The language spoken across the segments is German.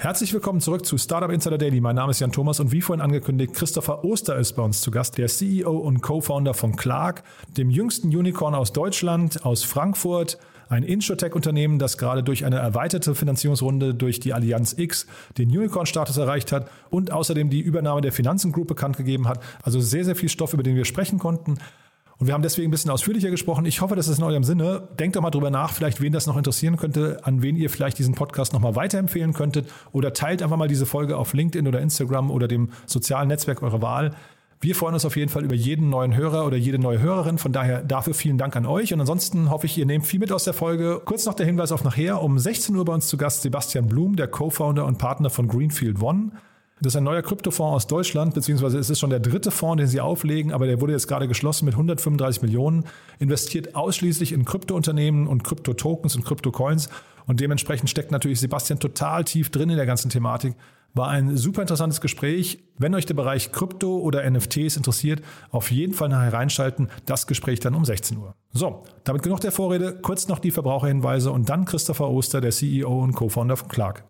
Herzlich willkommen zurück zu Startup Insider Daily. Mein Name ist Jan Thomas und wie vorhin angekündigt, Christopher Oster ist bei uns zu Gast, der CEO und Co-Founder von Clark, dem jüngsten Unicorn aus Deutschland, aus Frankfurt, ein Insurtech-Unternehmen, das gerade durch eine erweiterte Finanzierungsrunde durch die Allianz X den Unicorn-Status erreicht hat und außerdem die Übernahme der Finanzen Group bekannt gegeben hat. Also sehr, sehr viel Stoff, über den wir sprechen konnten. Und wir haben deswegen ein bisschen ausführlicher gesprochen. Ich hoffe, das ist in eurem Sinne. Denkt doch mal drüber nach, vielleicht wen das noch interessieren könnte, an wen ihr vielleicht diesen Podcast nochmal weiterempfehlen könntet oder teilt einfach mal diese Folge auf LinkedIn oder Instagram oder dem sozialen Netzwerk eurer Wahl. Wir freuen uns auf jeden Fall über jeden neuen Hörer oder jede neue Hörerin. Von daher dafür vielen Dank an euch. Und ansonsten hoffe ich, ihr nehmt viel mit aus der Folge. Kurz noch der Hinweis auf nachher. Um 16 Uhr bei uns zu Gast Sebastian Blum, der Co-Founder und Partner von Greenfield One. Das ist ein neuer Kryptofonds aus Deutschland, beziehungsweise es ist schon der dritte Fonds, den sie auflegen, aber der wurde jetzt gerade geschlossen mit 135 Millionen, investiert ausschließlich in Kryptounternehmen und Kryptotokens und Kryptocoins. Und dementsprechend steckt natürlich Sebastian total tief drin in der ganzen Thematik. War ein super interessantes Gespräch. Wenn euch der Bereich Krypto oder NFTs interessiert, auf jeden Fall nachher reinschalten. Das Gespräch dann um 16 Uhr. So, damit genug der Vorrede. Kurz noch die Verbraucherhinweise und dann Christopher Oster, der CEO und Co-Founder von Clark.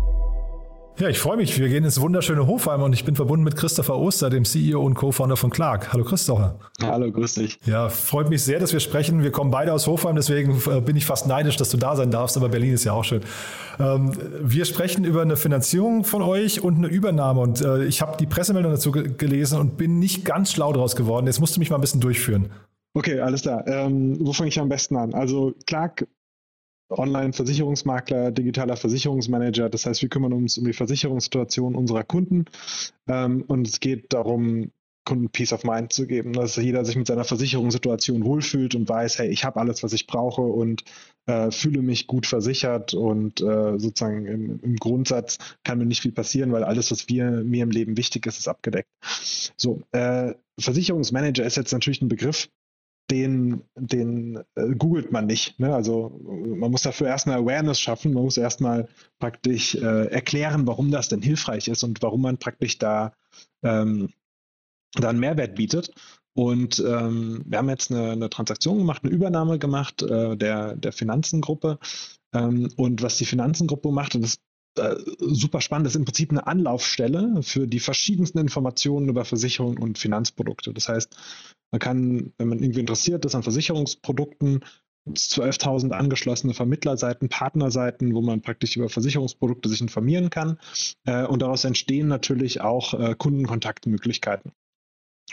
Ja, ich freue mich. Wir gehen ins wunderschöne Hofheim und ich bin verbunden mit Christopher Oster, dem CEO und Co-Founder von Clark. Hallo Christopher. Hallo, grüß dich. Ja, freut mich sehr, dass wir sprechen. Wir kommen beide aus Hofheim, deswegen äh, bin ich fast neidisch, dass du da sein darfst, aber Berlin ist ja auch schön. Ähm, wir sprechen über eine Finanzierung von euch und eine Übernahme und äh, ich habe die Pressemeldung dazu gelesen und bin nicht ganz schlau draus geworden. Jetzt musst du mich mal ein bisschen durchführen. Okay, alles klar. Ähm, wo fange ich am besten an? Also Clark Online-Versicherungsmakler, digitaler Versicherungsmanager. Das heißt, wir kümmern uns um die Versicherungssituation unserer Kunden. Ähm, und es geht darum, Kunden Peace of Mind zu geben, dass jeder sich mit seiner Versicherungssituation wohlfühlt und weiß, hey, ich habe alles, was ich brauche und äh, fühle mich gut versichert und äh, sozusagen im, im, Grundsatz kann mir nicht viel passieren, weil alles, was wir, mir im Leben wichtig ist, ist abgedeckt. So, äh, Versicherungsmanager ist jetzt natürlich ein Begriff, den, den äh, googelt man nicht. Ne? Also man muss dafür erstmal Awareness schaffen, man muss erstmal praktisch äh, erklären, warum das denn hilfreich ist und warum man praktisch da, ähm, da einen Mehrwert bietet. Und ähm, wir haben jetzt eine, eine, Transaktion gemacht, eine Übernahme gemacht äh, der, der Finanzengruppe. Ähm, und was die Finanzengruppe macht, und das äh, super spannend, das ist im Prinzip eine Anlaufstelle für die verschiedensten Informationen über Versicherungen und Finanzprodukte. Das heißt, man kann, wenn man irgendwie interessiert ist an Versicherungsprodukten, 12.000 angeschlossene Vermittlerseiten, Partnerseiten, wo man praktisch über Versicherungsprodukte sich informieren kann. Äh, und daraus entstehen natürlich auch äh, Kundenkontaktmöglichkeiten.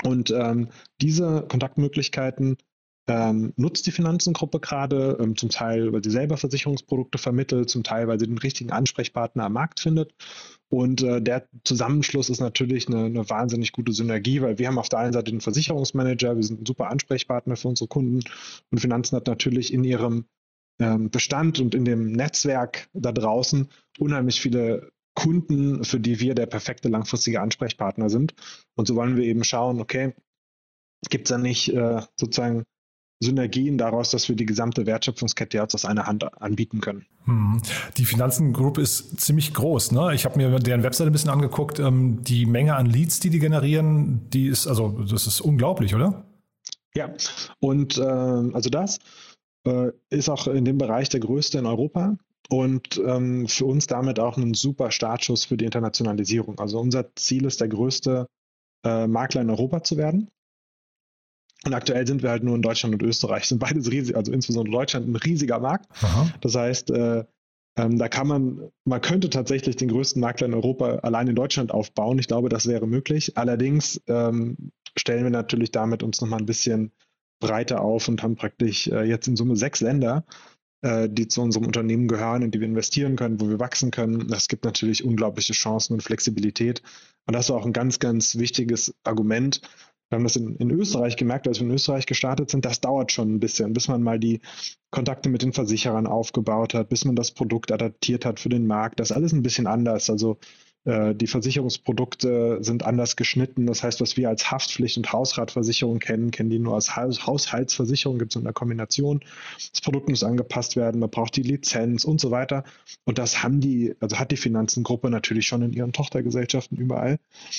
Und ähm, diese Kontaktmöglichkeiten ähm, nutzt die Finanzengruppe gerade, ähm, zum Teil, weil sie selber Versicherungsprodukte vermittelt, zum Teil, weil sie den richtigen Ansprechpartner am Markt findet. Und äh, der Zusammenschluss ist natürlich eine, eine, wahnsinnig gute Synergie, weil wir haben auf der einen Seite den Versicherungsmanager, wir sind ein super Ansprechpartner für unsere Kunden und Finanzen hat natürlich in ihrem ähm, Bestand und in dem Netzwerk da draußen unheimlich viele Kunden, für die wir der perfekte langfristige Ansprechpartner sind. Und so wollen wir eben schauen, okay, gibt es da nicht äh, sozusagen Synergien daraus, dass wir die gesamte Wertschöpfungskette jetzt aus einer Hand anbieten können. Hm. Die Finanzengroup ist ziemlich groß. Ne? Ich habe mir deren Webseite ein bisschen angeguckt. Ähm, die Menge an Leads, die die generieren, die ist also das ist unglaublich, oder? Ja, und äh, also das äh, ist auch in dem Bereich der größte in Europa. und ähm, für uns damit auch ein super Startschuss für die Internationalisierung. Also unser Ziel ist, der größte äh, Makler in Europa zu werden. Und aktuell sind wir halt nur in Deutschland und Österreich, sind beides riesig, also insbesondere Deutschland ein riesiger Markt. Aha. Das heißt, äh, ähm, da kann man, man könnte tatsächlich den größten Makler in Europa allein in Deutschland aufbauen. Ich glaube, das wäre möglich. Allerdings ähm, stellen wir natürlich damit uns nochmal ein bisschen breiter auf und haben praktisch äh, jetzt in Summe sechs Länder, äh, die zu unserem Unternehmen gehören, in die wir investieren können, wo wir wachsen können. Das gibt natürlich unglaubliche Chancen und Flexibilität. Und das war auch ein ganz, ganz wichtiges Argument, wir haben das in, in, Österreich gemerkt, als wir in Österreich gestartet sind, das dauert schon ein bisschen, bis man mal die Kontakte mit den Versicherern aufgebaut hat, bis man das Produkt adaptiert hat für den Markt. Das ist alles ein bisschen anders. Also die Versicherungsprodukte sind anders geschnitten. Das heißt, was wir als Haftpflicht- und Hausratversicherung kennen, kennen die nur als Haushaltsversicherung, gibt es in der Kombination. Das Produkt muss angepasst werden, man braucht die Lizenz und so weiter. Und das haben die, also hat die Finanzengruppe natürlich schon in ihren Tochtergesellschaften überall.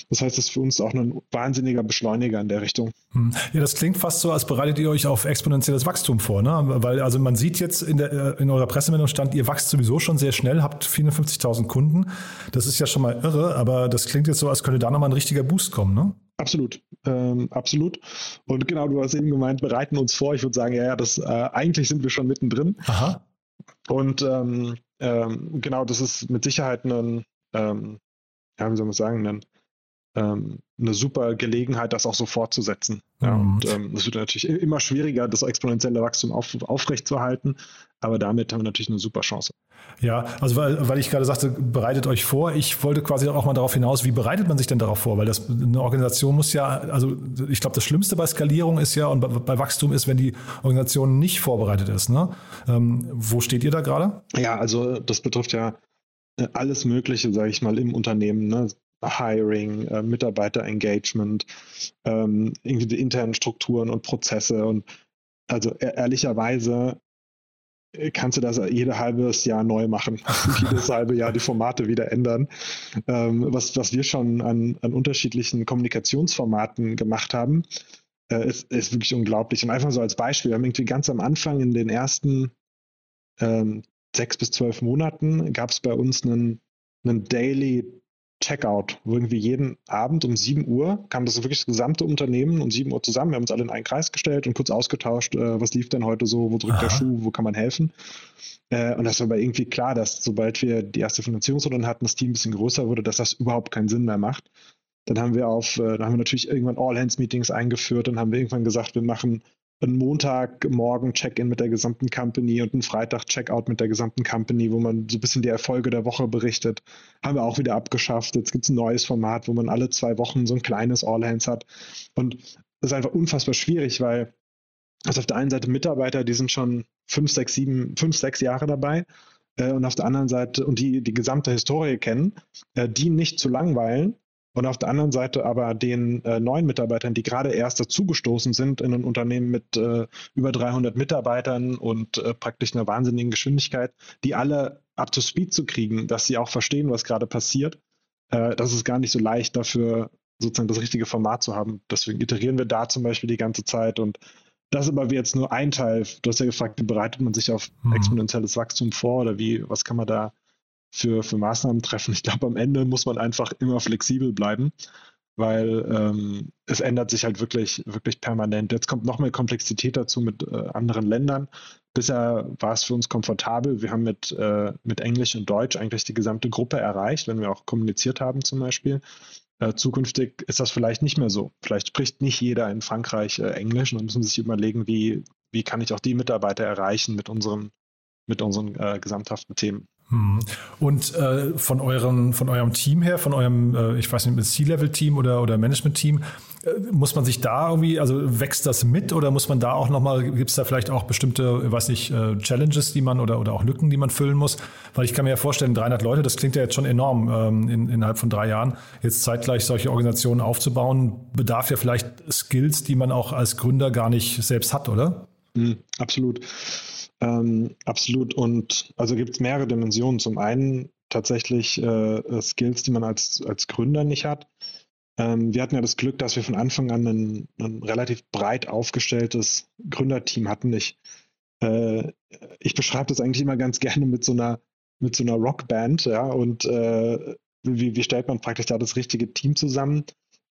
Das heißt, das ist für uns auch ein wahnsinniger Beschleuniger in der Richtung. Hm. Ja, das klingt fast so, als bereitet ihr euch auf exponentielles Wachstum vor, ne? Weil also man sieht jetzt in, der, in eurer Pressemeldung stand, ihr wächst sowieso schon sehr schnell, habt 54.000 Kunden. Das ist ja schon mal irre, aber das klingt jetzt so, als könnte da nochmal ein richtiger Boost kommen, ne? Absolut, ähm, absolut. Und genau, du hast eben gemeint, bereiten uns vor. Ich würde sagen, ja, ja, das äh, eigentlich sind wir schon mittendrin. Aha. Und ähm, ähm, genau, das ist mit Sicherheit ein, ähm, ja, wie soll man sagen, ein ähm, eine super Gelegenheit, das auch so fortzusetzen. Ja, und ähm, das wird natürlich immer schwieriger, das exponentielle Wachstum auf, aufrechtzuerhalten, aber damit haben wir natürlich eine super Chance. Ja, also weil, weil ich gerade sagte, bereitet euch vor. Ich wollte quasi auch mal darauf hinaus, wie bereitet man sich denn darauf vor? Weil das eine Organisation muss ja, also ich glaube, das Schlimmste bei Skalierung ist ja und bei, bei, Wachstum ist, wenn die Organisation nicht vorbereitet ist. Ne? Ähm, wo steht ihr da gerade? Ja, also das betrifft ja äh, alles Mögliche, sage ich mal, im Unternehmen. Ne? Hiring, äh, Mitarbeiterengagement, ähm, irgendwie die internen Strukturen und Prozesse. Und also e ehrlicherweise äh, kannst du das jede halbes Jahr neu machen, jedes halbe Jahr die Formate wieder ändern. Ähm, was, was wir schon an, an unterschiedlichen Kommunikationsformaten gemacht haben, äh, ist, ist wirklich unglaublich. Und einfach so als Beispiel, wir haben irgendwie ganz am Anfang in den ersten ähm, sechs bis zwölf Monaten gab es bei uns einen, einen Daily Checkout, wo irgendwie jeden Abend um 7 Uhr kam das wirklich das gesamte Unternehmen um 7 Uhr zusammen. Wir haben uns alle in einen Kreis gestellt und kurz ausgetauscht, äh, was lief denn heute so, wo drückt Aha. der Schuh, wo kann man helfen. Äh, und das war aber irgendwie klar, dass sobald wir die erste Finanzierungsrunde hatten, das Team ein bisschen größer wurde, dass das überhaupt keinen Sinn mehr macht. Dann haben wir auf, äh, dann haben wir natürlich irgendwann All-Hands-Meetings eingeführt, dann haben wir irgendwann gesagt, wir machen einen Montagmorgen Check-in mit der gesamten Company und einen Freitag Check-out mit der gesamten Company, wo man so ein bisschen die Erfolge der Woche berichtet. Haben wir auch wieder abgeschafft. Jetzt gibt es ein neues Format, wo man alle zwei Wochen so ein kleines All-Hands hat. Und das ist einfach unfassbar schwierig, weil also auf der einen Seite Mitarbeiter, die sind schon fünf, sechs, sieben, fünf, sechs Jahre dabei äh, und auf der anderen Seite und die die gesamte Historie kennen, äh, die nicht zu langweilen und auf der anderen Seite aber den äh, neuen Mitarbeitern, die gerade erst dazugestoßen sind in ein Unternehmen mit äh, über 300 Mitarbeitern und äh, praktisch einer wahnsinnigen Geschwindigkeit, die alle up to speed zu kriegen, dass sie auch verstehen, was gerade passiert, äh, das ist gar nicht so leicht dafür, sozusagen das richtige Format zu haben. Deswegen iterieren wir da zum Beispiel die ganze Zeit und das ist aber jetzt nur ein Teil. Du hast ja gefragt, wie bereitet man sich auf mhm. exponentielles Wachstum vor oder wie, was kann man da für, für Maßnahmen treffen. Ich glaube, am Ende muss man einfach immer flexibel bleiben, weil ähm, es ändert sich halt wirklich, wirklich permanent. Jetzt kommt noch mehr Komplexität dazu mit äh, anderen Ländern. Bisher war es für uns komfortabel. Wir haben mit, äh, mit Englisch und Deutsch eigentlich die gesamte Gruppe erreicht, wenn wir auch kommuniziert haben zum Beispiel. Äh, zukünftig ist das vielleicht nicht mehr so. Vielleicht spricht nicht jeder in Frankreich äh, Englisch und dann müssen sich überlegen, wie, wie kann ich auch die Mitarbeiter erreichen mit unseren, mit unseren äh, gesamthaften Themen. Mhm. Und äh, von, euren, von eurem Team her, von eurem, äh, ich weiß nicht, C-Level-Team oder, oder Management-Team, äh, muss man sich da irgendwie, also wächst das mit oder muss man da auch nochmal, gibt es da vielleicht auch bestimmte, weiß nicht, äh, Challenges, die man oder, oder auch Lücken, die man füllen muss? Weil ich kann mir ja vorstellen, 300 Leute, das klingt ja jetzt schon enorm ähm, in, innerhalb von drei Jahren. Jetzt zeitgleich solche Organisationen aufzubauen, bedarf ja vielleicht Skills, die man auch als Gründer gar nicht selbst hat, oder? Mhm, absolut. Ähm, absolut. Und also gibt es mehrere Dimensionen. Zum einen tatsächlich äh, Skills, die man als, als Gründer nicht hat. Ähm, wir hatten ja das Glück, dass wir von Anfang an ein, ein relativ breit aufgestelltes Gründerteam hatten. Ich, äh, ich beschreibe das eigentlich immer ganz gerne mit so einer mit so einer Rockband, ja, und äh, wie, wie stellt man praktisch da das richtige Team zusammen?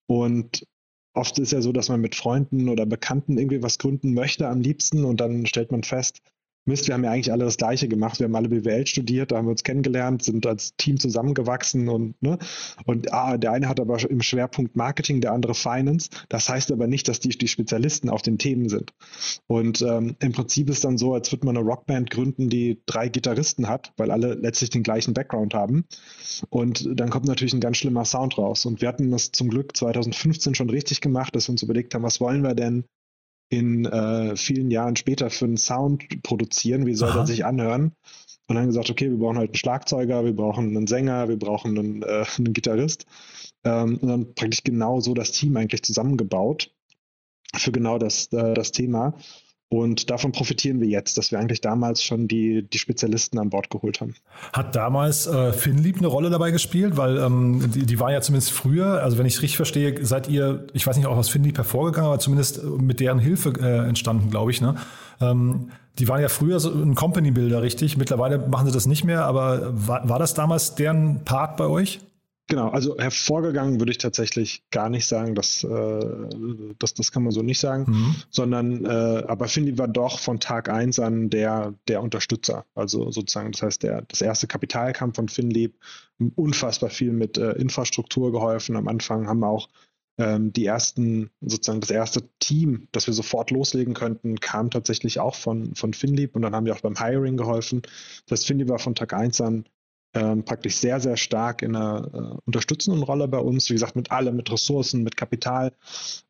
Und oft ist ja so, dass man mit Freunden oder Bekannten irgendwie was gründen möchte am liebsten und dann stellt man fest, Mist, wir haben ja eigentlich alle das Gleiche gemacht. Wir haben alle BWL studiert, da haben wir uns kennengelernt, sind als Team zusammengewachsen und, ne? Und ah, der eine hat aber im Schwerpunkt Marketing, der andere Finance. Das heißt aber nicht, dass die, die Spezialisten auf den Themen sind. Und ähm, im Prinzip ist dann so, als würde man eine Rockband gründen, die drei Gitarristen hat, weil alle letztlich den gleichen Background haben. Und dann kommt natürlich ein ganz schlimmer Sound raus. Und wir hatten das zum Glück 2015 schon richtig gemacht, dass wir uns überlegt haben, was wollen wir denn in äh, vielen Jahren später für einen Sound produzieren? Wie soll Aha. das sich anhören? Und dann gesagt, okay, wir brauchen halt einen Schlagzeuger, wir brauchen einen Sänger, wir brauchen einen, äh, einen Gitarrist. Ähm, und dann praktisch genau so das Team eigentlich zusammengebaut für genau das, äh, das Thema. Und davon profitieren wir jetzt, dass wir eigentlich damals schon die, die Spezialisten an Bord geholt haben. Hat damals äh, Finlieb eine Rolle dabei gespielt? Weil ähm, die, die war ja zumindest früher, also wenn ich es richtig verstehe, seid ihr, ich weiß nicht, auch aus Finlieb hervorgegangen, aber zumindest mit deren Hilfe äh, entstanden, glaube ich. Ne? Ähm, die waren ja früher so ein Company-Builder, richtig? Mittlerweile machen sie das nicht mehr, aber war, war das damals deren Part bei euch? Genau, also hervorgegangen würde ich tatsächlich gar nicht sagen, dass, äh, das, das kann man so nicht sagen, mhm. sondern äh, aber Finley war doch von Tag eins an der, der Unterstützer. Also sozusagen, das heißt, der, das erste Kapital kam von Finlieb, unfassbar viel mit äh, Infrastruktur geholfen. Am Anfang haben wir auch ähm, die ersten, sozusagen das erste Team, das wir sofort loslegen könnten, kam tatsächlich auch von, von Finlieb und dann haben wir auch beim Hiring geholfen. Das heißt, Finlieb war von Tag eins an ähm, praktisch sehr, sehr stark in einer äh, unterstützenden Rolle bei uns. Wie gesagt, mit allem, mit Ressourcen, mit Kapital,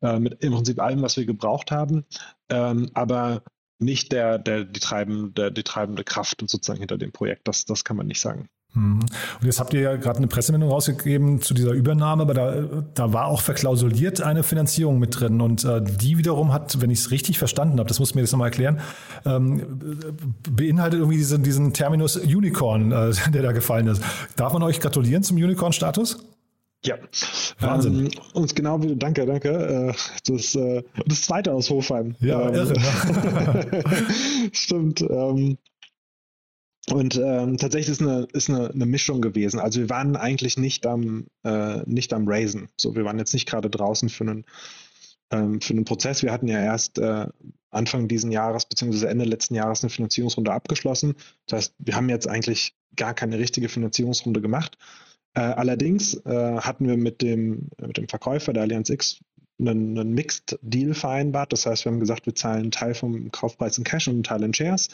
äh, mit im Prinzip allem, was wir gebraucht haben. Ähm, aber nicht der, der, die, treibende, die treibende Kraft sozusagen hinter dem Projekt. Das, das kann man nicht sagen. Mhm. Und jetzt habt ihr ja gerade eine Pressemeldung rausgegeben zu dieser Übernahme, aber da, da war auch verklausuliert eine Finanzierung mit drin. Und äh, die wiederum hat, wenn ich es richtig verstanden habe, das muss mir jetzt nochmal erklären, ähm, beinhaltet irgendwie diesen, diesen Terminus Unicorn, äh, der da gefallen ist. Darf man euch gratulieren zum Unicorn-Status? Ja, Wahnsinn. Ähm, und genau wie, danke, danke. Äh, das, äh, das zweite aus Hofheim. Ja, ähm, irre. Stimmt. Ähm, und ähm, tatsächlich ist eine, ist eine, eine Mischung gewesen. Also wir waren eigentlich nicht am, äh, nicht am Raisen. So, wir waren jetzt nicht gerade draußen für einen, ähm, für einen Prozess. Wir hatten ja erst äh, Anfang diesen Jahres bzw. Ende letzten Jahres eine Finanzierungsrunde abgeschlossen. Das heißt, wir haben jetzt eigentlich gar keine richtige Finanzierungsrunde gemacht. Äh, allerdings äh, hatten wir mit dem, mit dem Verkäufer der Allianz X einen, einen Mixed Deal vereinbart. Das heißt, wir haben gesagt, wir zahlen einen Teil vom Kaufpreis in Cash und einen Teil in Shares.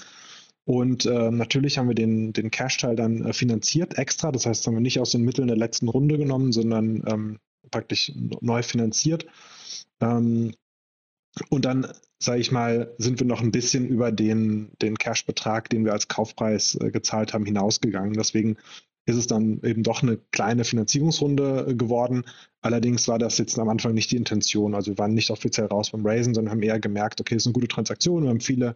Und äh, natürlich haben wir den, den Cash-Teil dann äh, finanziert extra. Das heißt, haben wir nicht aus den Mitteln der letzten Runde genommen, sondern ähm, praktisch neu finanziert. Ähm, und dann, sage ich mal, sind wir noch ein bisschen über den, den Cash-Betrag, den wir als Kaufpreis äh, gezahlt haben, hinausgegangen. Deswegen ist es dann eben doch eine kleine Finanzierungsrunde äh, geworden. Allerdings war das jetzt am Anfang nicht die Intention. Also wir waren nicht offiziell raus beim Raisen, sondern haben eher gemerkt, okay, es ist eine gute Transaktion. Wir haben viele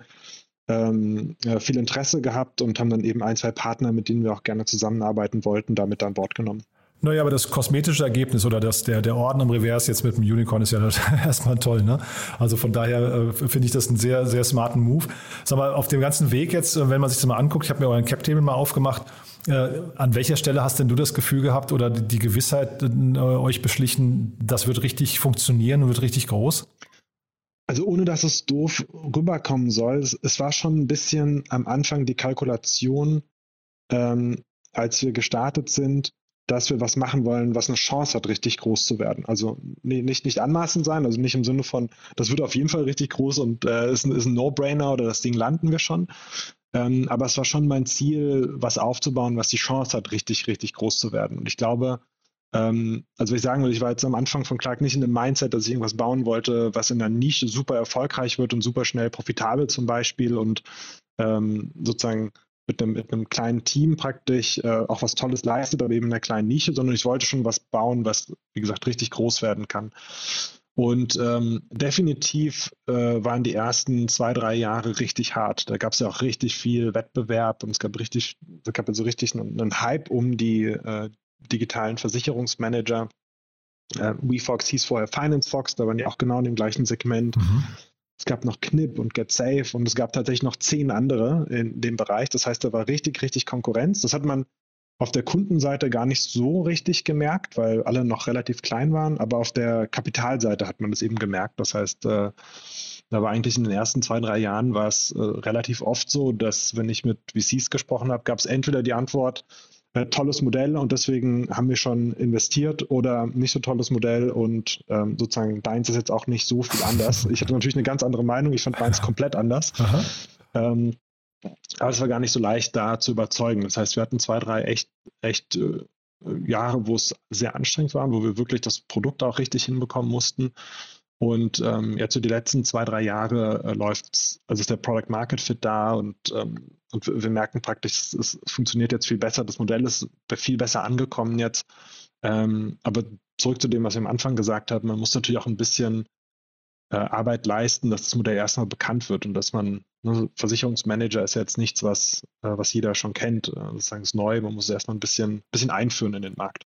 ähm, viel Interesse gehabt und haben dann eben ein, zwei Partner, mit denen wir auch gerne zusammenarbeiten wollten, damit an Bord genommen. Naja, aber das kosmetische Ergebnis oder das, der, der Orden im Reverse jetzt mit dem Unicorn ist ja erstmal toll. Ne? Also von daher äh, finde ich das einen sehr, sehr smarten Move. Sag mal, auf dem ganzen Weg jetzt, äh, wenn man sich das mal anguckt, ich habe mir euren Cap-Table mal aufgemacht, äh, an welcher Stelle hast denn du das Gefühl gehabt oder die Gewissheit äh, euch beschlichen, das wird richtig funktionieren und wird richtig groß? Also ohne dass es doof rüberkommen soll, es, es war schon ein bisschen am Anfang die Kalkulation, ähm, als wir gestartet sind, dass wir was machen wollen, was eine Chance hat, richtig groß zu werden. Also nee, nicht, nicht anmaßend sein, also nicht im Sinne von, das wird auf jeden Fall richtig groß und äh, ist, ein, ist ein No-Brainer oder das Ding landen wir schon. Ähm, aber es war schon mein Ziel, was aufzubauen, was die Chance hat, richtig, richtig groß zu werden. Und ich glaube, ähm, also ich sagen will, ich war jetzt am Anfang von Clark nicht in dem Mindset, dass ich irgendwas bauen wollte, was in der Nische super erfolgreich wird und super schnell profitabel zum Beispiel und ähm, sozusagen mit einem, mit einem kleinen Team praktisch äh, auch was Tolles leistet, aber eben in einer kleinen Nische, sondern ich wollte schon was bauen, was, wie gesagt, richtig groß werden kann. Und ähm, definitiv äh, waren die ersten zwei, drei Jahre richtig hart. Da gab es ja auch richtig viel Wettbewerb und es gab richtig, es gab so richtig einen, einen Hype um die, äh, digitalen Versicherungsmanager. Äh, WeFox hieß vorher Finance Fox, da waren die auch genau in dem gleichen Segment. Mhm. es gab noch Knip und GetSafe und es gab tatsächlich noch zehn andere in dem Bereich. Das heißt, da war richtig, richtig Konkurrenz. Das hat man auf der Kundenseite gar nicht so richtig gemerkt, weil alle noch relativ klein waren, aber auf der Kapitalseite hat man das eben gemerkt. Das heißt, äh, da war eigentlich in den ersten zwei, drei Jahren war es äh, relativ oft so, dass wenn ich mit VCs gesprochen habe, gab es entweder die Antwort, äh, tolles Modell und deswegen haben wir schon investiert oder nicht so tolles Modell und ähm, sozusagen deins ist jetzt auch nicht so viel anders. Ich hatte natürlich eine ganz andere Meinung, ich fand meins komplett anders. Ähm, aber es war gar nicht so leicht, da zu überzeugen. Das heißt, wir hatten zwei, drei echt, echt äh, Jahre, wo es sehr anstrengend war, wo wir wirklich das Produkt auch richtig hinbekommen mussten. Und ähm, jetzt so die letzten zwei, drei Jahre äh, läuft also ist der Product Market Fit da und, ähm, und wir, wir, merken praktisch, es, es, funktioniert jetzt viel besser. Das Modell ist viel besser angekommen jetzt. Ähm, aber zurück zu dem, was ich am Anfang gesagt habe, man muss natürlich auch ein bisschen äh, Arbeit leisten, dass das Modell erstmal bekannt wird und dass man, ne, Versicherungsmanager ist jetzt nichts, was, äh, was jeder schon kennt. Äh, sozusagen ist neu, man muss es erstmal ein bisschen, bisschen einführen in den Markt.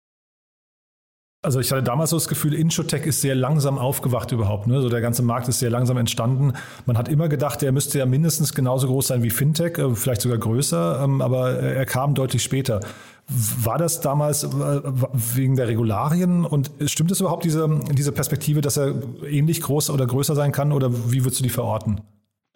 Also ich hatte damals so das Gefühl, Inshotech ist sehr langsam aufgewacht überhaupt. Ne? So der ganze Markt ist sehr langsam entstanden. Man hat immer gedacht, er müsste ja mindestens genauso groß sein wie Fintech, äh, vielleicht sogar größer, ähm, aber er kam deutlich später. War das damals äh, wegen der Regularien und stimmt es überhaupt, diese, diese Perspektive, dass er ähnlich groß oder größer sein kann oder wie würdest du die verorten?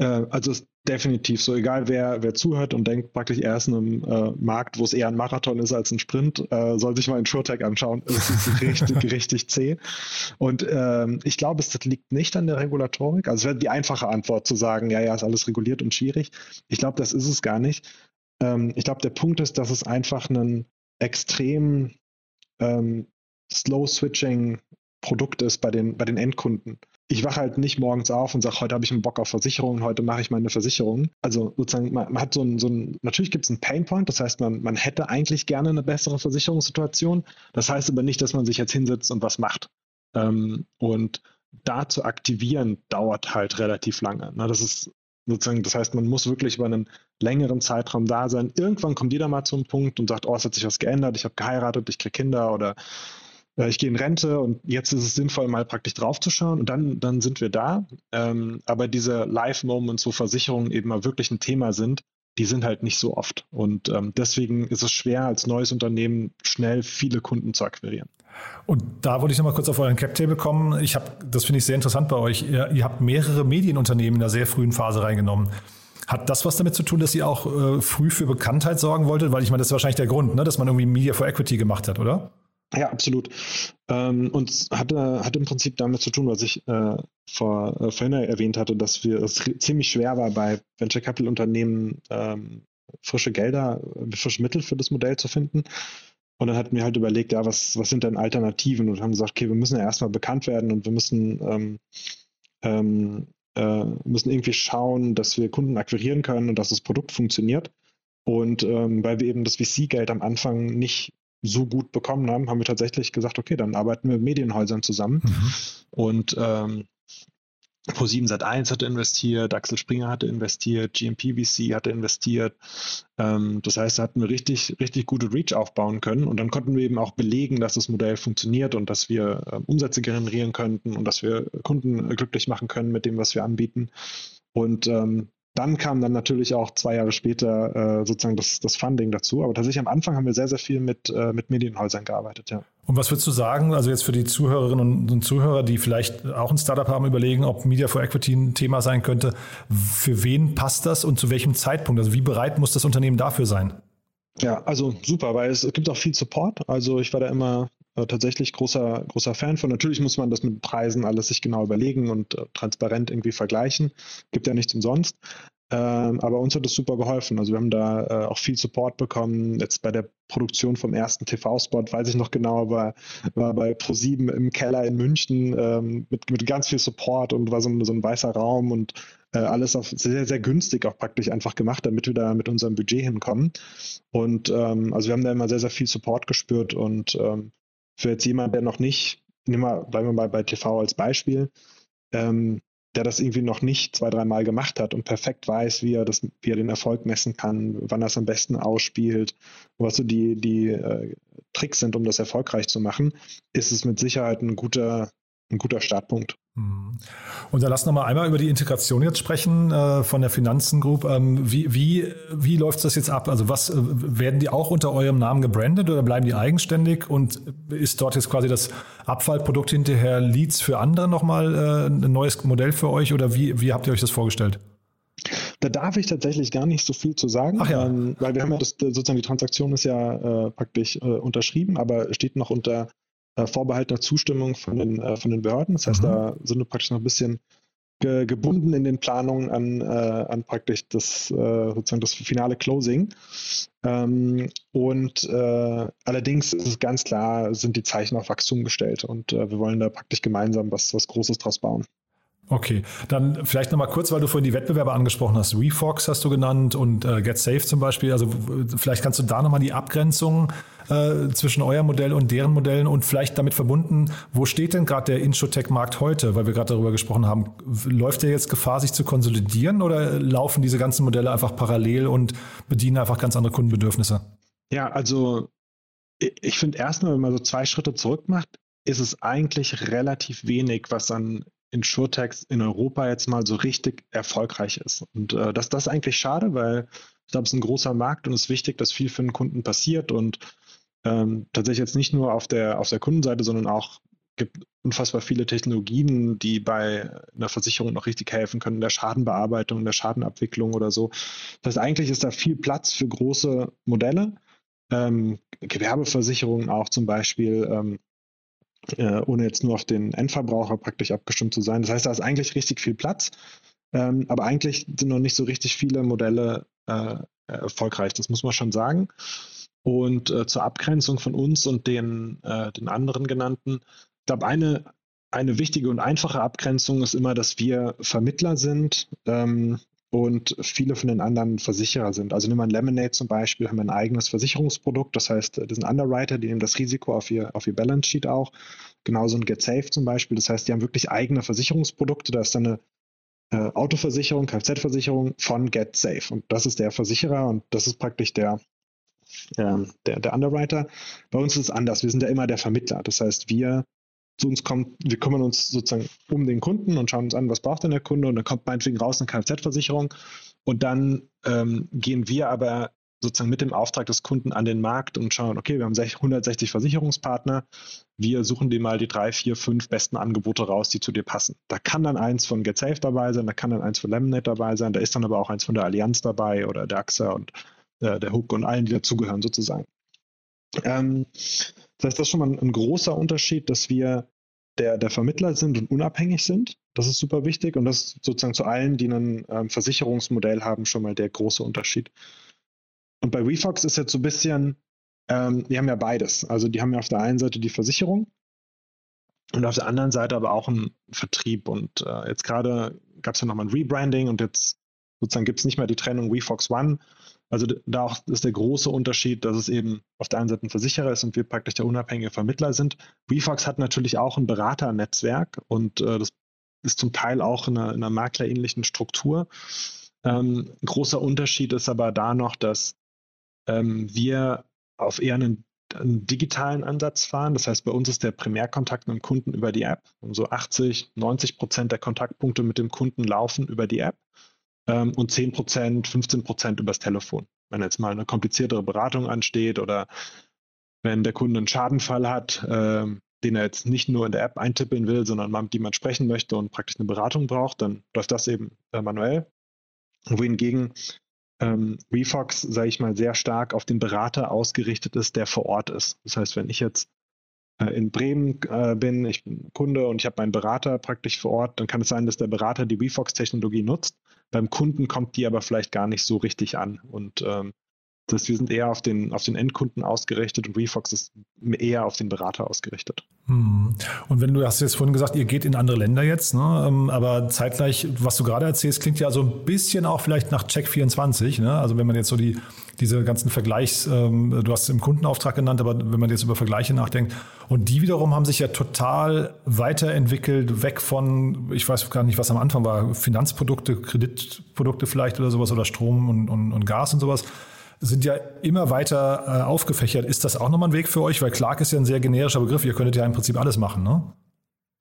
Äh, also ist definitiv so, egal wer, wer zuhört und denkt praktisch erst in einem äh, Markt, wo es eher ein Marathon ist als ein Sprint, äh, soll sich mal in SureTech anschauen. Es ist richtig, richtig zäh. Und ähm, ich glaube, es liegt nicht an der Regulatorik. Also es wäre die einfache Antwort zu sagen, ja, ja, ist alles reguliert und schwierig. Ich glaube, das ist es gar nicht. Ähm, ich glaube, der Punkt ist, dass es einfach ein extrem ähm, slow-switching Produkt ist bei den, bei den Endkunden ich wache halt nicht morgens auf und sage, heute habe ich einen Bock auf Versicherungen, heute mache ich meine Versicherung. Also sozusagen, man, man hat so ein, so ein natürlich gibt es einen Painpoint, das heißt, man, man hätte eigentlich gerne eine bessere Versicherungssituation. Das heißt aber nicht, dass man sich jetzt hinsetzt und was macht. Ähm, und da zu aktivieren, dauert halt relativ lange. Ne? Das ist sozusagen, das heißt, man muss wirklich über einen längeren Zeitraum da sein. Irgendwann kommt jeder mal zu einem Punkt und sagt, oh, es hat sich was geändert, ich habe geheiratet, ich kriege Kinder oder ich gehe in Rente und jetzt ist es sinnvoll, mal praktisch draufzuschauen und dann, dann sind wir da. Ähm, aber diese Live-Moments, wo Versicherungen eben mal wirklich ein Thema sind, die sind halt nicht so oft. Und ähm, deswegen ist es schwer, als neues Unternehmen schnell viele Kunden zu akquirieren. Und da wollte ich nochmal kurz auf euren Cap-Table kommen. Ich habe, das finde ich sehr interessant bei euch. Ihr, ihr, habt mehrere Medienunternehmen in einer sehr frühen Phase reingenommen. Hat das was damit zu tun, dass ihr auch äh, früh für Bekanntheit sorgen wolltet? Weil ich meine, das ist wahrscheinlich der Grund, ne, dass man irgendwie Media for Equity gemacht hat, oder? Ja, absolut. Ähm, und es hatte, hatte im Prinzip damit zu tun, was ich äh, vor, äh, vorhin erwähnt hatte, dass wir es ziemlich schwer war, bei Venture Capital Unternehmen ähm, frische Gelder, äh, frische Mittel für das Modell zu finden. Und dann hatten wir halt überlegt, ja, was, was sind denn Alternativen? Und haben gesagt, okay, wir müssen ja erstmal bekannt werden und wir müssen, ähm, ähm, äh, müssen irgendwie schauen, dass wir Kunden akquirieren können und dass das Produkt funktioniert. Und ähm, weil wir eben das VC-Geld am Anfang nicht so gut bekommen haben, haben wir tatsächlich gesagt, okay, dann arbeiten wir mit Medienhäusern zusammen. Mhm. Und ähm, Pro7 Sat1 hatte investiert, Axel Springer hatte investiert, GMPVC hatte investiert. Ähm, das heißt, da hatten wir richtig, richtig gute Reach aufbauen können und dann konnten wir eben auch belegen, dass das Modell funktioniert und dass wir äh, Umsätze generieren könnten und dass wir Kunden glücklich machen können mit dem, was wir anbieten. Und ähm, dann kam dann natürlich auch zwei Jahre später äh, sozusagen das, das Funding dazu. Aber tatsächlich am Anfang haben wir sehr, sehr viel mit, äh, mit Medienhäusern gearbeitet, ja. Und was würdest du sagen, also jetzt für die Zuhörerinnen und Zuhörer, die vielleicht auch ein Startup haben, überlegen, ob Media for Equity ein Thema sein könnte, für wen passt das und zu welchem Zeitpunkt? Also wie bereit muss das Unternehmen dafür sein? Ja, also super, weil es, es gibt auch viel Support. Also ich war da immer äh, tatsächlich großer, großer Fan von. Natürlich muss man das mit Preisen alles sich genau überlegen und äh, transparent irgendwie vergleichen. Gibt ja nichts umsonst. Ähm, aber uns hat das super geholfen. Also wir haben da äh, auch viel Support bekommen. Jetzt bei der Produktion vom ersten TV-Spot, weiß ich noch genau, war, war bei Pro7 im Keller in München ähm, mit, mit ganz viel Support und war so ein, so ein weißer Raum und äh, alles auf sehr, sehr günstig auch praktisch einfach gemacht, damit wir da mit unserem Budget hinkommen. Und ähm, also wir haben da immer sehr, sehr viel Support gespürt und ähm, für jetzt jemand, der noch nicht, nehmen wir, bleiben wir mal bei TV als Beispiel, ähm, der das irgendwie noch nicht zwei, dreimal gemacht hat und perfekt weiß, wie er, das, wie er den Erfolg messen kann, wann er es am besten ausspielt, was so die, die äh, Tricks sind, um das erfolgreich zu machen, ist es mit Sicherheit ein guter, ein guter Startpunkt. Mhm. Und dann lass noch mal einmal über die Integration jetzt sprechen äh, von der Finanzen Group. Ähm, wie, wie, wie läuft das jetzt ab? Also was äh, werden die auch unter eurem Namen gebrandet oder bleiben die eigenständig? Und ist dort jetzt quasi das Abfallprodukt hinterher Leads für andere nochmal äh, ein neues Modell für euch oder wie, wie habt ihr euch das vorgestellt? Da darf ich tatsächlich gar nicht so viel zu sagen, Ach ja. ähm, weil wir haben ja das, sozusagen die Transaktion ist ja äh, praktisch äh, unterschrieben, aber steht noch unter äh, vorbehaltener Zustimmung von den, äh, von den Behörden. Das heißt, mhm. da sind wir praktisch noch ein bisschen ge gebunden in den Planungen an, äh, an praktisch das äh, sozusagen das finale Closing. Ähm, und äh, allerdings ist es ganz klar, sind die Zeichen auf Wachstum gestellt und äh, wir wollen da praktisch gemeinsam was, was Großes draus bauen. Okay, dann vielleicht nochmal kurz, weil du vorhin die Wettbewerber angesprochen hast. Refox hast du genannt und äh, GetSafe zum Beispiel. Also vielleicht kannst du da nochmal die Abgrenzung äh, zwischen eurem Modell und deren Modellen und vielleicht damit verbunden, wo steht denn gerade der Insurtech-Markt heute, weil wir gerade darüber gesprochen haben. Läuft der jetzt Gefahr, sich zu konsolidieren oder laufen diese ganzen Modelle einfach parallel und bedienen einfach ganz andere Kundenbedürfnisse? Ja, also ich finde erstmal, wenn man so zwei Schritte zurück macht, ist es eigentlich relativ wenig, was an Insurtechs in Europa jetzt mal so richtig erfolgreich ist. Und äh, das, das ist eigentlich schade, weil ich glaube, es ist ein großer Markt und es ist wichtig, dass viel für den Kunden passiert und ähm, tatsächlich jetzt nicht nur auf der, auf der Kundenseite, sondern auch gibt unfassbar viele Technologien, die bei einer Versicherung noch richtig helfen können, der Schadenbearbeitung, der Schadenabwicklung oder so. Das heißt, eigentlich ist da viel Platz für große Modelle. Ähm, Gewerbeversicherungen auch zum Beispiel, ähm, äh, ohne jetzt nur auf den Endverbraucher praktisch abgestimmt zu sein. Das heißt, da ist eigentlich richtig viel Platz, ähm, aber eigentlich sind noch nicht so richtig viele Modelle äh, erfolgreich. Das muss man schon sagen. Und äh, zur Abgrenzung von uns und den, äh, den anderen genannten, ich glaube, eine, eine wichtige und einfache Abgrenzung ist immer, dass wir Vermittler sind ähm, und viele von den anderen Versicherer sind. Also nehmen wir ein Lemonade zum Beispiel, haben ein eigenes Versicherungsprodukt, das heißt, das sind Underwriter, die nehmen das Risiko auf ihr, auf ihr Balance Sheet auch. Genauso ein GetSafe zum Beispiel, das heißt, die haben wirklich eigene Versicherungsprodukte, da ist dann eine äh, Autoversicherung, Kfz-Versicherung von GetSafe und das ist der Versicherer und das ist praktisch der ähm, der, der Underwriter. Bei uns ist es anders. Wir sind ja immer der Vermittler. Das heißt, wir zu uns kommt, wir kümmern uns sozusagen um den Kunden und schauen uns an, was braucht denn der Kunde und dann kommt meinetwegen raus eine Kfz-Versicherung und dann ähm, gehen wir aber sozusagen mit dem Auftrag des Kunden an den Markt und schauen, okay, wir haben 160 Versicherungspartner, wir suchen dir mal die drei, vier, fünf besten Angebote raus, die zu dir passen. Da kann dann eins von GetSafe dabei sein, da kann dann eins von Lemonade dabei sein, da ist dann aber auch eins von der Allianz dabei oder der AXA und äh, der Hook und allen, die dazugehören sozusagen. Ähm, das heißt, das ist schon mal ein, ein, großer Unterschied, dass wir der, der Vermittler sind und unabhängig sind. Das ist super wichtig und das ist sozusagen zu allen, die ein ähm, Versicherungsmodell haben, schon mal der große Unterschied. Und bei WeFox ist jetzt so ein bisschen, ähm, die haben ja beides. Also die haben ja auf der einen Seite die Versicherung und auf der anderen Seite aber auch einen Vertrieb. Und äh, jetzt gerade gab es ja nochmal ein Rebranding und jetzt sozusagen gibt es nicht mehr die Trennung WeFox One, also da auch ist der große Unterschied, dass es eben auf der einen Seite ein Versicherer ist und wir praktisch der unabhängige Vermittler sind. Refox hat natürlich auch ein Beraternetzwerk und äh, das ist zum Teil auch in einer, in einer maklerähnlichen Struktur. Ähm, ein großer Unterschied ist aber da noch, dass ähm, wir auf eher einen, einen, digitalen Ansatz fahren. Das heißt, bei uns ist der Primärkontakt mit dem Kunden über die App. Und so 80, 90 Prozent der Kontaktpunkte mit dem Kunden laufen über die App ähm, und 10 Prozent, 15 Prozent übers Telefon. Wenn jetzt mal eine kompliziertere Beratung ansteht oder wenn der Kunde einen Schadenfall hat, äh, den er jetzt nicht nur in der App eintippeln will, sondern mal mit jemand sprechen möchte und praktisch eine Beratung braucht, dann läuft das eben äh, manuell. Wohingegen ähm, Refox, sage ich mal, sehr stark auf den Berater ausgerichtet ist, der vor Ort ist. Das heißt, wenn ich jetzt äh, in Bremen äh, bin, ich bin Kunde und ich habe meinen Berater praktisch vor Ort, dann kann es sein, dass der Berater die Refox-Technologie nutzt. Beim Kunden kommt die aber vielleicht gar nicht so richtig an. Und ähm, das, wir sind eher auf den, auf den Endkunden ausgerichtet und Refox ist eher auf den Berater ausgerichtet. Hm. Und wenn du hast jetzt vorhin gesagt, ihr geht in andere Länder jetzt, ne? Ähm, aber zeitgleich, was du gerade erzählst, klingt ja so ein bisschen auch vielleicht nach Check24. Ne? Also wenn man jetzt so die, diese ganzen Vergleichs, ähm, du hast es im Kundenauftrag genannt, aber wenn man jetzt über Vergleiche nachdenkt, und die wiederum haben sich ja total weiterentwickelt, weg von, ich weiß gar nicht, was am Anfang war, Finanzprodukte, Kreditprodukte vielleicht oder sowas oder Strom und, und, und Gas und sowas sind ja immer weiter äh, aufgefächert. Ist das auch nochmal ein Weg für euch? Weil Clark ist ja ein sehr generischer Begriff. Ihr könntet ja im Prinzip alles machen, ne?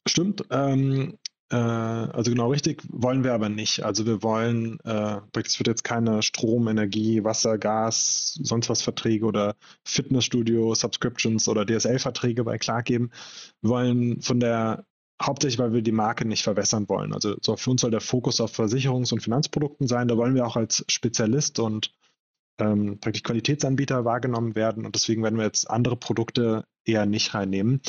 Stimmt. Ähm, äh, also genau richtig, wollen wir aber nicht. Also wir wollen, äh, es wird jetzt keine Strom, Energie, Wasser, Gas, sonst was Verträge oder Fitnessstudio, Subscriptions oder DSL-Verträge bei Clark geben. Wir wollen von der hauptsächlich, weil wir die Marke nicht verwässern wollen. Also so für uns soll der Fokus auf Versicherungs- und Finanzprodukten sein. Da wollen wir auch als Spezialist und ähm, praktisch Qualitätsanbieter wahrgenommen werden. Und deswegen werden wir jetzt andere Produkte eher nicht reinnehmen.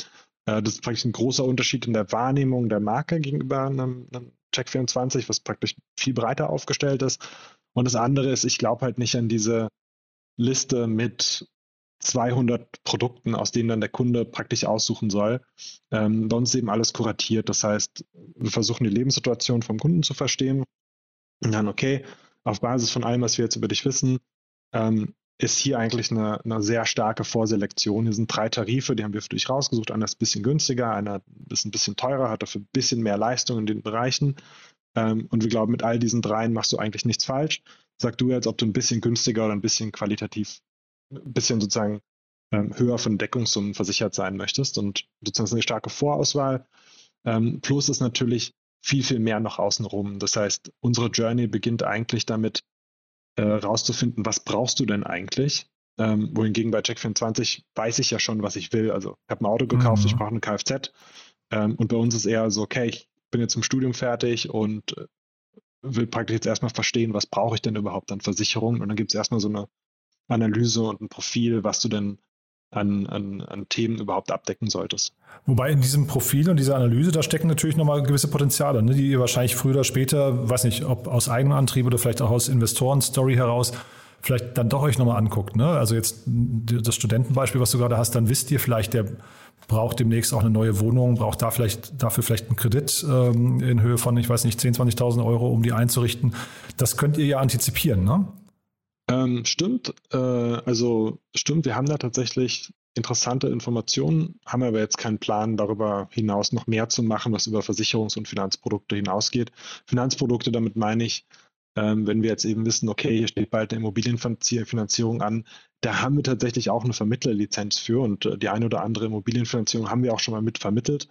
Äh, das ist praktisch ein großer Unterschied in der Wahrnehmung der Marke gegenüber einem, einem Check24, was praktisch viel breiter aufgestellt ist. Und das andere ist, ich glaube halt nicht an diese Liste mit 200 Produkten, aus denen dann der Kunde praktisch aussuchen soll. Ähm, bei uns ist eben alles kuratiert. Das heißt, wir versuchen die Lebenssituation vom Kunden zu verstehen und dann, okay, auf Basis von allem, was wir jetzt über dich wissen, ähm, ist hier eigentlich eine, eine, sehr starke Vorselektion. Hier sind drei Tarife, die haben wir für dich rausgesucht. Einer ist ein bisschen günstiger, einer ist ein bisschen teurer, hat dafür ein bisschen mehr Leistung in den Bereichen. Ähm, und wir glauben, mit all diesen dreien machst du eigentlich nichts falsch. Sag du jetzt, ob du ein bisschen günstiger oder ein bisschen qualitativ, ein bisschen sozusagen ähm, höher von Deckungssummen versichert sein möchtest. Und sozusagen ist eine starke Vorauswahl. Ähm, plus ist natürlich viel, viel mehr noch außenrum. Das heißt, unsere Journey beginnt eigentlich damit, äh, rauszufinden, was brauchst du denn eigentlich? Ähm, wohingegen bei Check24 weiß ich ja schon, was ich will. Also ich habe ein Auto gekauft, mhm. ich brauche eine Kfz. Ähm, und bei uns ist eher so, okay, ich bin jetzt im Studium fertig und äh, will praktisch jetzt erstmal verstehen, was brauche ich denn überhaupt an Versicherungen. Und dann gibt es erstmal so eine Analyse und ein Profil, was du denn an, an, an Themen überhaupt abdecken solltest. Wobei in diesem Profil und dieser Analyse, da stecken natürlich nochmal gewisse Potenziale, ne, die ihr wahrscheinlich früher oder später, weiß nicht, ob aus eigenem Antrieb oder vielleicht auch aus Investoren-Story heraus, vielleicht dann doch euch nochmal anguckt. Ne? Also jetzt das Studentenbeispiel, was du gerade hast, dann wisst ihr vielleicht, der braucht demnächst auch eine neue Wohnung, braucht da vielleicht dafür vielleicht einen Kredit ähm, in Höhe von, ich weiß nicht, 10.000, 20.000 Euro, um die einzurichten. Das könnt ihr ja antizipieren, ne? Ähm, stimmt. Äh, also stimmt, wir haben da tatsächlich interessante Informationen, haben aber jetzt keinen Plan darüber hinaus noch mehr zu machen, was über Versicherungs- und Finanzprodukte hinausgeht. Finanzprodukte, damit meine ich, ähm, wenn wir jetzt eben wissen, okay, hier steht bald eine Immobilienfinanzierung an, da haben wir tatsächlich auch eine Vermittlerlizenz für und äh, die eine oder andere Immobilienfinanzierung haben wir auch schon mal mitvermittelt.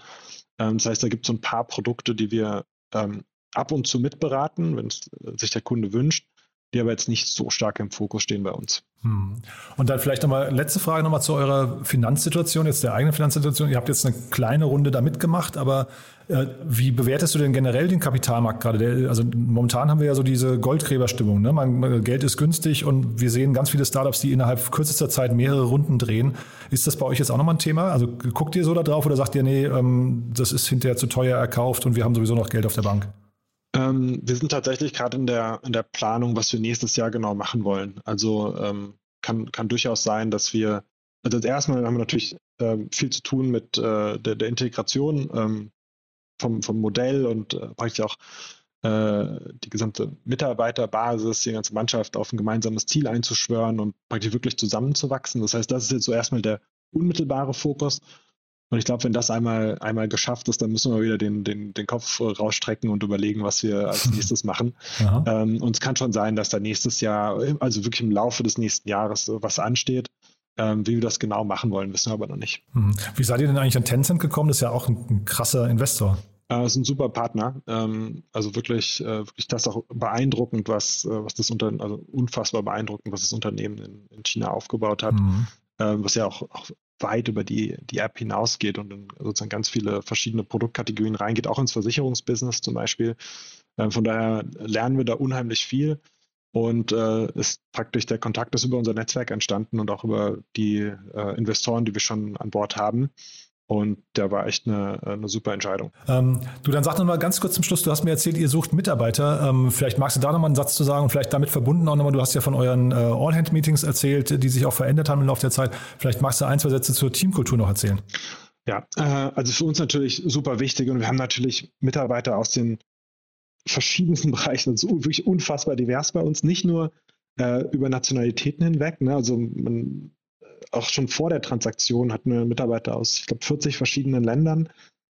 Ähm, das heißt, da gibt es so ein paar Produkte, die wir ähm, ab und zu mitberaten, wenn es sich der Kunde wünscht die aber jetzt nicht so stark im Fokus stehen bei uns. Hm. Und dann vielleicht nochmal letzte Frage nochmal zu eurer Finanzsituation, jetzt der eigenen Finanzsituation. Ihr habt jetzt eine kleine Runde da mitgemacht, aber äh, wie bewertest du denn generell den Kapitalmarkt gerade? Der, also momentan haben wir ja so diese Goldgräberstimmung. Ne? Man, Geld ist günstig und wir sehen ganz viele Startups, die innerhalb kürzester Zeit mehrere Runden drehen. Ist das bei euch jetzt auch nochmal ein Thema? Also guckt ihr so da drauf oder sagt ihr, nee, ähm, das ist hinterher zu teuer erkauft und wir haben sowieso noch Geld auf der Bank? Ähm, wir sind tatsächlich gerade in der, in der Planung, was wir nächstes Jahr genau machen wollen. Also ähm, kann, kann durchaus sein, dass wir, also erstmal haben wir natürlich ähm, viel zu tun mit äh, der, der, Integration ähm, vom, vom Modell und äh, praktisch auch äh, die gesamte Mitarbeiterbasis, die ganze Mannschaft auf ein gemeinsames Ziel einzuschwören und praktisch wirklich zusammenzuwachsen. Das heißt, das ist jetzt so erstmal der unmittelbare Fokus. Und ich glaube, wenn das einmal, einmal geschafft ist, dann müssen wir wieder den, den, den Kopf rausstrecken und überlegen, was wir als nächstes machen. Ähm, und es kann schon sein, dass da nächstes Jahr, also wirklich im Laufe des nächsten Jahres was ansteht. Ähm, wie wir das genau machen wollen, wissen wir aber noch nicht. Mhm. Wie seid ihr denn eigentlich an Tencent gekommen? Das ist ja auch ein, ein krasser Investor. Äh, das ist ein super Partner. Ähm, also wirklich, äh, wirklich das auch beeindruckend, was, äh, was das Unternehmen, also unfassbar beeindruckend, was das Unternehmen in, in China aufgebaut hat. Mhm. Ähm, was ja auch, auch weit über die, die App hinausgeht und in sozusagen ganz viele verschiedene Produktkategorien reingeht, auch ins Versicherungsbusiness zum Beispiel. Äh, von daher lernen wir da unheimlich viel und äh, ist praktisch der Kontakt ist über unser Netzwerk entstanden und auch über die äh, Investoren, die wir schon an Bord haben. Und der war echt eine, eine super Entscheidung. Ähm, du, dann sag noch mal ganz kurz zum Schluss, du hast mir erzählt, ihr sucht Mitarbeiter. Ähm, vielleicht magst du da noch mal einen Satz zu sagen und vielleicht damit verbunden auch nochmal, du hast ja von euren äh, All-Hand-Meetings erzählt, die sich auch verändert haben im Laufe der Zeit. Vielleicht magst du ein, zwei Sätze zur Teamkultur noch erzählen. Ja, äh, also für uns natürlich super wichtig und wir haben natürlich Mitarbeiter aus den verschiedensten Bereichen. Das ist wirklich unfassbar divers bei uns, nicht nur äh, über Nationalitäten hinweg. Ne? Also man auch schon vor der Transaktion hatten wir Mitarbeiter aus, ich glaube, 40 verschiedenen Ländern.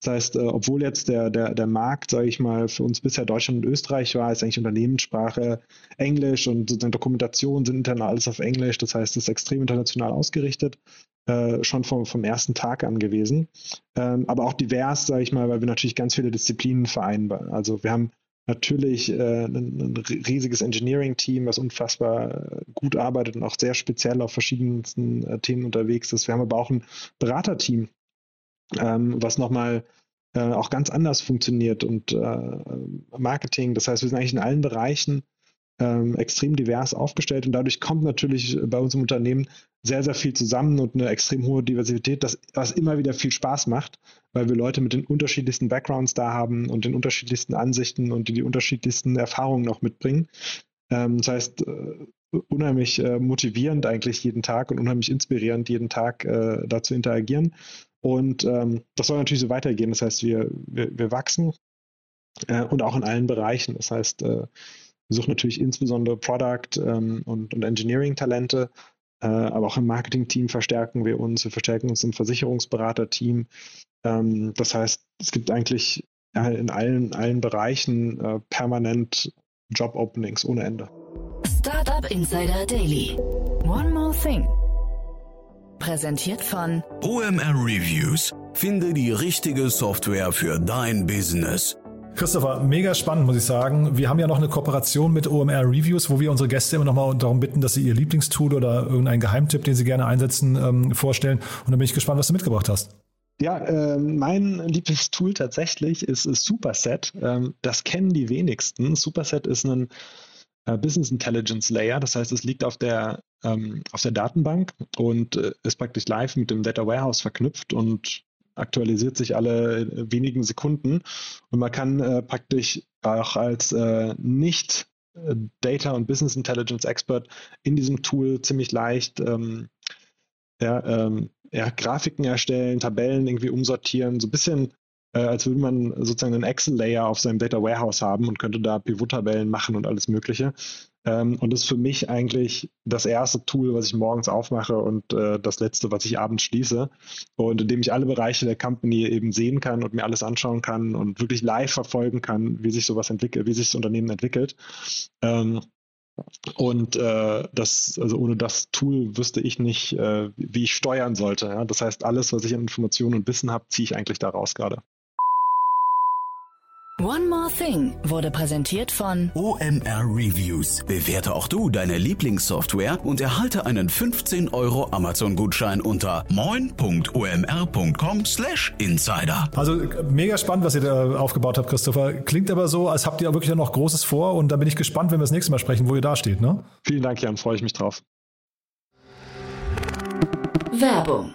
Das heißt, äh, obwohl jetzt der, der, der Markt, sage ich mal, für uns bisher Deutschland und Österreich war, ist eigentlich Unternehmenssprache Englisch und sozusagen Dokumentation sind intern alles auf Englisch. Das heißt, es ist extrem international ausgerichtet, äh, schon vom, vom ersten Tag an gewesen. Ähm, aber auch divers, sage ich mal, weil wir natürlich ganz viele Disziplinen vereinbaren. Also wir haben natürlich äh, ein, ein, riesiges Engineering-Team, was unfassbar äh, gut arbeitet und auch sehr speziell auf verschiedensten äh, Themen unterwegs ist. Wir haben aber auch ein Beraterteam, ähm, was nochmal äh, auch ganz anders funktioniert und äh, Marketing. Das heißt, wir sind eigentlich in allen Bereichen ähm, extrem divers aufgestellt und dadurch kommt natürlich bei uns im Unternehmen sehr, sehr viel zusammen und eine extrem hohe Diversität, das, was immer wieder viel Spaß macht, weil wir Leute mit den unterschiedlichsten Backgrounds da haben und den unterschiedlichsten Ansichten und die die unterschiedlichsten Erfahrungen noch mitbringen. Ähm, das heißt, äh, unheimlich äh, motivierend eigentlich jeden Tag und unheimlich inspirierend jeden Tag äh, da zu interagieren. Und ähm, das soll natürlich so weitergehen. Das heißt, wir, wir, wir wachsen äh, und auch in allen Bereichen. Das heißt, äh, wir suchen natürlich insbesondere Product ähm, und, und Engineering-Talente, aber auch im Marketing-Team verstärken wir uns. Wir verstärken uns im Versicherungsberater-Team. Ähm, das heißt, es gibt eigentlich in allen, allen Bereichen äh, permanent Job-Openings ohne Ende. Startup Insider Daily. One more thing. Präsentiert von OMR Reviews. Finde die richtige Software für dein Business. Christopher, mega spannend, muss ich sagen. Wir haben ja noch eine Kooperation mit OMR Reviews, wo wir unsere Gäste immer noch mal darum bitten, dass sie ihr Lieblingstool oder irgendeinen Geheimtipp, den sie gerne einsetzen, ähm, vorstellen. Und da bin ich gespannt, was du mitgebracht hast. Ja, äh, mein Lieblingstool tatsächlich ist, ist Superset. Ähm, das kennen die wenigsten. Superset ist ein äh, Business Intelligence Layer. Das heißt, es liegt auf der, ähm, auf der Datenbank und äh, ist praktisch live mit dem Data Warehouse verknüpft und aktualisiert sich alle wenigen Sekunden. Und man kann äh, praktisch auch als äh, nicht äh, Data und Business Intelligence Expert in diesem Tool ziemlich leicht ähm, ja, ähm, ja, Grafiken erstellen, Tabellen irgendwie umsortieren, so ein bisschen äh, als würde man sozusagen einen Excel-Layer auf seinem Data Warehouse haben und könnte da Pivot-Tabellen machen und alles Mögliche. Ähm, und das ist für mich eigentlich das erste Tool, was ich morgens aufmache und äh, das letzte, was ich abends schließe. Und in dem ich alle Bereiche der Company eben sehen kann und mir alles anschauen kann und wirklich live verfolgen kann, wie sich sowas entwickelt, wie sich das Unternehmen entwickelt. Ähm, und äh, das, also ohne das Tool wüsste ich nicht, äh, wie ich steuern sollte. Ja? Das heißt, alles, was ich an Informationen und Wissen habe, ziehe ich eigentlich daraus gerade. One More Thing wurde präsentiert von OMR Reviews. Bewerte auch du deine Lieblingssoftware und erhalte einen 15 Euro Amazon-Gutschein unter moin.omr.com/insider. Also mega spannend, was ihr da aufgebaut habt, Christopher. Klingt aber so, als habt ihr wirklich noch Großes vor und da bin ich gespannt, wenn wir das nächste Mal sprechen, wo ihr da steht. Ne? Vielen Dank, Jan, freue ich mich drauf. Werbung.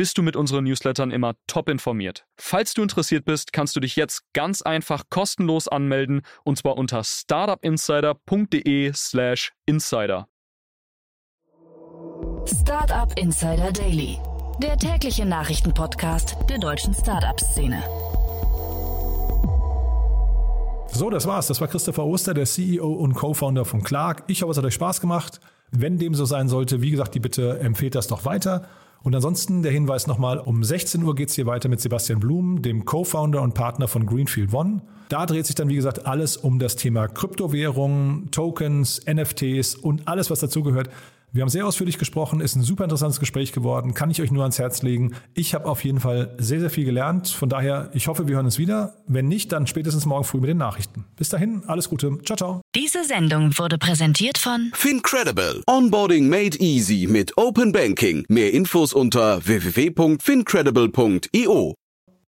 bist du mit unseren Newslettern immer top informiert. Falls du interessiert bist, kannst du dich jetzt ganz einfach kostenlos anmelden und zwar unter startupinsider.de/slash insider. Startup Insider Daily, der tägliche Nachrichtenpodcast der deutschen Startup-Szene. So, das war's. Das war Christopher Oster, der CEO und Co-Founder von Clark. Ich hoffe, es hat euch Spaß gemacht. Wenn dem so sein sollte, wie gesagt, die Bitte empfehlt das doch weiter. Und ansonsten der Hinweis nochmal, um 16 Uhr geht es hier weiter mit Sebastian Blum, dem Co-Founder und Partner von Greenfield One. Da dreht sich dann, wie gesagt, alles um das Thema Kryptowährungen, Tokens, NFTs und alles, was dazugehört. Wir haben sehr ausführlich gesprochen, ist ein super interessantes Gespräch geworden, kann ich euch nur ans Herz legen. Ich habe auf jeden Fall sehr, sehr viel gelernt. Von daher, ich hoffe, wir hören uns wieder. Wenn nicht, dann spätestens morgen früh mit den Nachrichten. Bis dahin, alles Gute. Ciao, ciao. Diese Sendung wurde präsentiert von Fincredible. Onboarding made easy mit Open Banking. Mehr Infos unter www.fincredible.io.